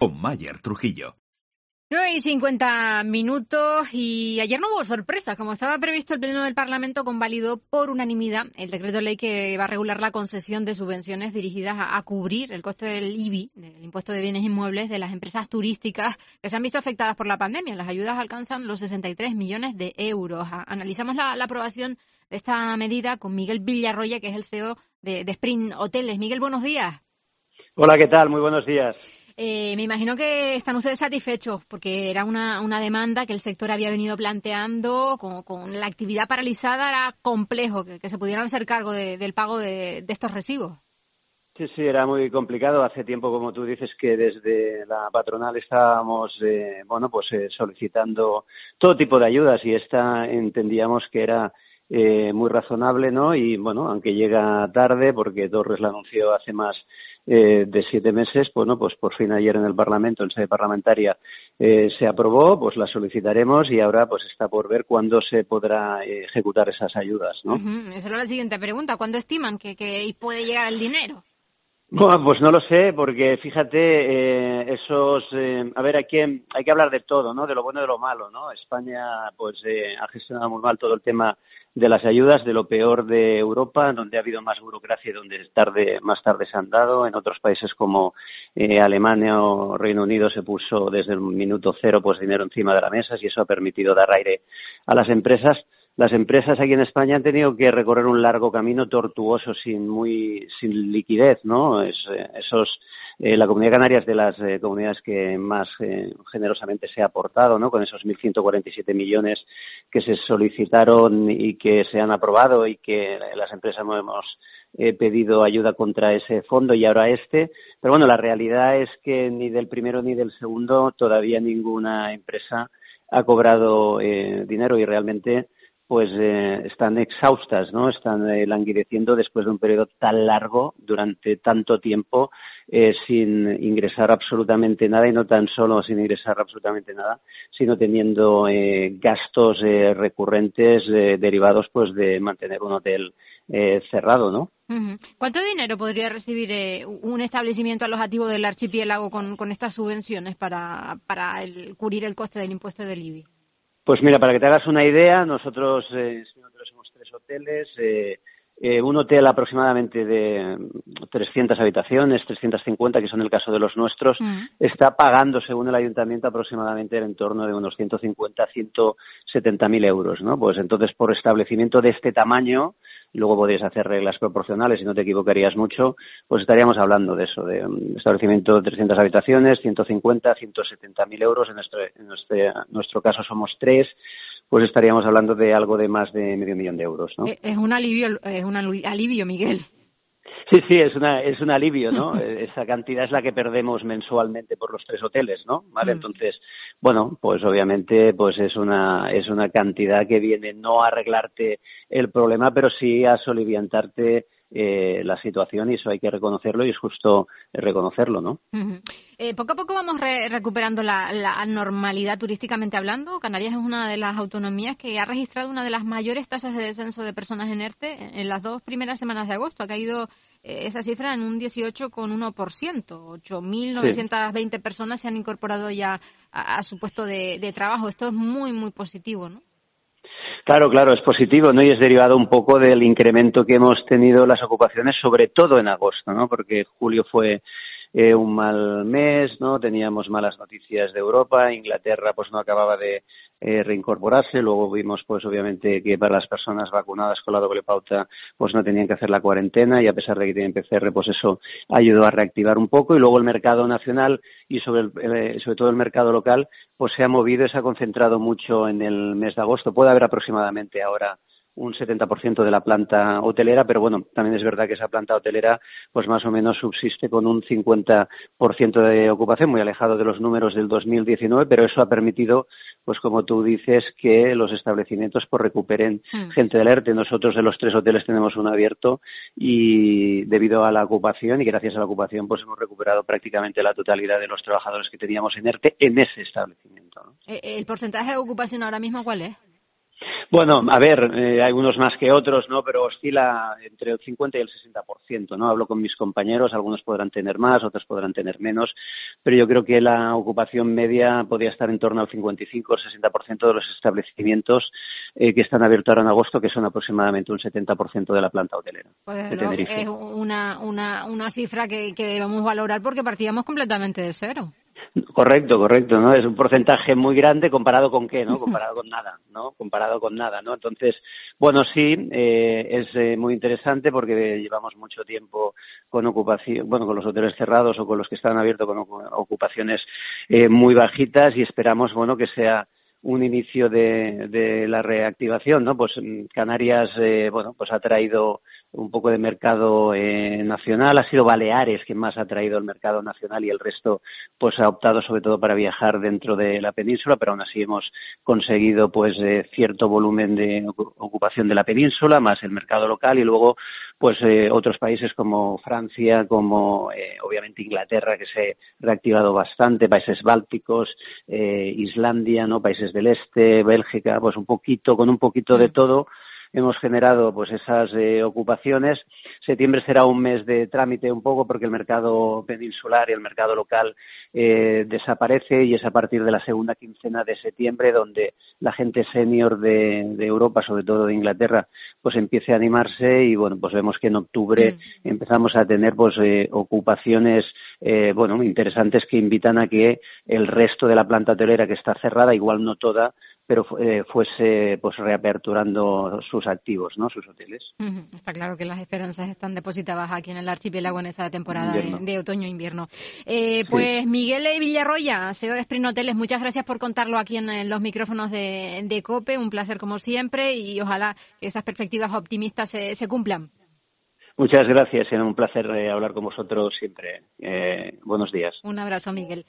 con Mayer Trujillo. 9 y 50 minutos y ayer no hubo sorpresas. Como estaba previsto, el Pleno del Parlamento convalidó por unanimidad el decreto de ley que va a regular la concesión de subvenciones dirigidas a, cubrir el coste del IBI, del impuesto de bienes inmuebles, de las empresas turísticas que se han visto afectadas por la pandemia. Las ayudas alcanzan los 63 millones de euros. analizamos la, aprobación de esta medida con Miguel Villarroya, que es el CEO de, de Spring Hoteles. Miguel, buenos días. Hola, ¿qué tal? Muy buenos días. Eh, me imagino que están ustedes satisfechos porque era una, una demanda que el sector había venido planteando con, la actividad paralizada, era complejo que, se pudieran hacer cargo del pago de, estos recibos. Sí, sí, era muy complicado. Hace tiempo, como tú dices, que desde la patronal estábamos, eh, bueno, pues eh, solicitando todo tipo de ayudas y esta entendíamos que era eh, muy razonable, ¿no? Y bueno, aunque llega tarde, porque Torres la anunció hace más eh, de siete meses, bueno, pues por fin ayer en el Parlamento, en sede parlamentaria, eh, se aprobó, pues la solicitaremos y ahora pues está por ver cuándo se podrá eh, ejecutar esas ayudas, ¿no? Esa era la siguiente pregunta. ¿Cuándo estiman que, que puede llegar el dinero? Bueno, pues no lo sé, porque fíjate, eh, esos, eh, a ver, hay que, hay que hablar de todo, ¿no? De lo bueno y de lo malo, ¿no? España, pues, eh, ha gestionado muy mal todo el tema de las ayudas, de lo peor de Europa, donde ha habido más burocracia y donde tarde, más tarde se han dado. En otros países como eh, Alemania o Reino Unido se puso desde el minuto cero, pues, dinero encima de la mesa y eso ha permitido dar aire a las empresas las empresas aquí en España han tenido que recorrer un largo camino tortuoso sin muy sin liquidez, ¿no? Es, eh, esos eh, la Comunidad Canaria es de las eh, comunidades que más generosamente se ha aportado, ¿no? Con esos 1.147 millones que se solicitaron y que se han aprobado y que las empresas hemos pedido ayuda contra ese fondo y ahora este. Pero bueno, la realidad es que ni del primero ni del segundo todavía ninguna empresa ha cobrado dinero y realmente pues eh, están exhaustas, ¿no? Están eh, languideciendo después de un periodo tan largo, durante tanto tiempo, eh, sin ingresar absolutamente nada y no tan solo sin ingresar absolutamente nada, sino teniendo gastos recurrentes derivados, pues, de mantener un hotel cerrado, ¿no? ¿Cuánto dinero podría recibir un establecimiento alojativo del archipiélago con, estas subvenciones para, para cubrir el coste del impuesto del IBI? Pues mira, para que te hagas una idea, nosotros, eh, nosotros somos tres hoteles, eh, eh, un hotel aproximadamente de 300 habitaciones, 350, que son el caso de los nuestros, mm. está pagando, según el ayuntamiento, aproximadamente en torno de unos 150, 170 mil euros, ¿no? Pues entonces, por establecimiento de este tamaño, luego podrías hacer reglas proporcionales y no te equivocarías mucho, pues estaríamos hablando de eso, de un establecimiento de 300 habitaciones, 150, 170 mil euros, en nuestro, en nuestro caso somos tres, pues estaríamos hablando de algo de más de medio millón de euros, ¿no? Eh, es un alivio, es un alivio, Miguel. Sí, sí, es, una, es un alivio, ¿no? Esa cantidad es la que perdemos mensualmente por los tres hoteles, ¿no? ¿Vale? Mm. Entonces, bueno, pues obviamente pues es una, es una cantidad que viene no a arreglarte el problema, pero sí a soliviantarte eh, la situación y eso hay que reconocerlo y es justo reconocerlo, ¿no? eh, poco a poco vamos recuperando la, la, normalidad turísticamente hablando. Canarias es una de las autonomías que ha registrado una de las mayores tasas de descenso de personas en ERTE en las dos primeras semanas de agosto. Ha caído eh, esa cifra en un 18,1%. 8.920 personas se han incorporado ya a, su puesto de trabajo. Esto es muy, muy positivo, ¿no? Claro, claro, es positivo, ¿no? Y es derivado un poco del incremento que hemos tenido las ocupaciones, sobre todo en agosto, ¿no? Porque julio fue eh, un mal mes, ¿no? Teníamos malas noticias de Europa, Inglaterra pues no acababa de eh, reincorporarse, luego vimos pues obviamente que para las personas vacunadas con la doble pauta pues no tenían que hacer la cuarentena y a pesar de que tienen PCR pues eso ayudó a reactivar un poco y luego el mercado nacional y sobre, eh, sobre todo el mercado local pues se ha movido y se ha concentrado mucho en el mes de agosto. Puede haber aproximadamente ahora un 70% de la planta hotelera, pero bueno, también es verdad que esa planta hotelera pues más o menos subsiste con un 50% de ocupación, muy alejado de los números del 2019, pero eso ha permitido, pues como tú dices, que los establecimientos pues recuperen hmm. gente del ERTE. Nosotros de los tres hoteles tenemos uno abierto y debido a la ocupación y gracias a la ocupación pues hemos recuperado prácticamente la totalidad de los trabajadores que teníamos en ERTE en ese establecimiento. Eh, ¿El porcentaje de ocupación ahora mismo cuál es? Bueno, a ver, eh, hay unos más que otros, ¿no? Pero oscila entre el 50 y el 60%, ¿no? Hablo con mis compañeros, algunos podrán tener más, otros podrán tener menos, pero yo creo que la ocupación media podría estar en torno al 55 o 60% de los establecimientos eh, que están abiertos ahora en agosto, que son aproximadamente un 70% de la planta hotelera. Pues es una, una, una cifra que, que debemos valorar porque partíamos completamente de cero. Correcto, correcto, ¿no? Es un porcentaje muy grande comparado con qué, ¿no? Comparado con nada, ¿no? Comparado con nada, ¿no? Entonces, bueno, sí, eh, es eh, muy interesante porque llevamos mucho tiempo con ocupación, bueno, con los hoteles cerrados o con los que están abiertos con ocupaciones eh, muy bajitas y esperamos, bueno, que sea un inicio de, de la reactivación, ¿no? Pues mm, Canarias, eh, bueno, pues ha traído un poco de mercado eh, nacional, ha sido Baleares quien más ha traído el mercado nacional y el resto, pues ha optado sobre todo para viajar dentro de la península, pero aún así hemos conseguido, pues, eh, cierto volumen de ocupación de la península, más el mercado local y luego, pues, eh, otros países como Francia, como eh, obviamente Inglaterra, que se ha reactivado bastante, países bálticos, eh, Islandia, ¿no? Países del este, Bélgica, pues un poquito, con un poquito de mm. todo, hemos generado pues esas eh, ocupaciones. Septiembre será un mes de trámite un poco porque el mercado peninsular y el mercado local eh, desaparece y es a partir de la segunda quincena de septiembre donde la gente senior de, Europa, sobre todo de Inglaterra, pues empiece a animarse y bueno, pues vemos que en octubre mm. empezamos a tener pues eh, ocupaciones bueno interesantes que invitan a que el resto de la planta hotelera que está cerrada, igual no toda, pero eh, fuese pues reaperturando sus activos, ¿no? Sus hoteles. Está claro que las esperanzas están depositadas aquí en el archipiélago en esa temporada de, otoño-invierno. Eh, pues Miguel Villarroya, CEO de Spring Hoteles, muchas gracias por contarlo aquí en, los micrófonos de, COPE. Un placer como siempre y ojalá que esas perspectivas optimistas se, cumplan. Muchas gracias, era un placer eh, hablar con vosotros siempre. buenos días. Un abrazo, Miguel.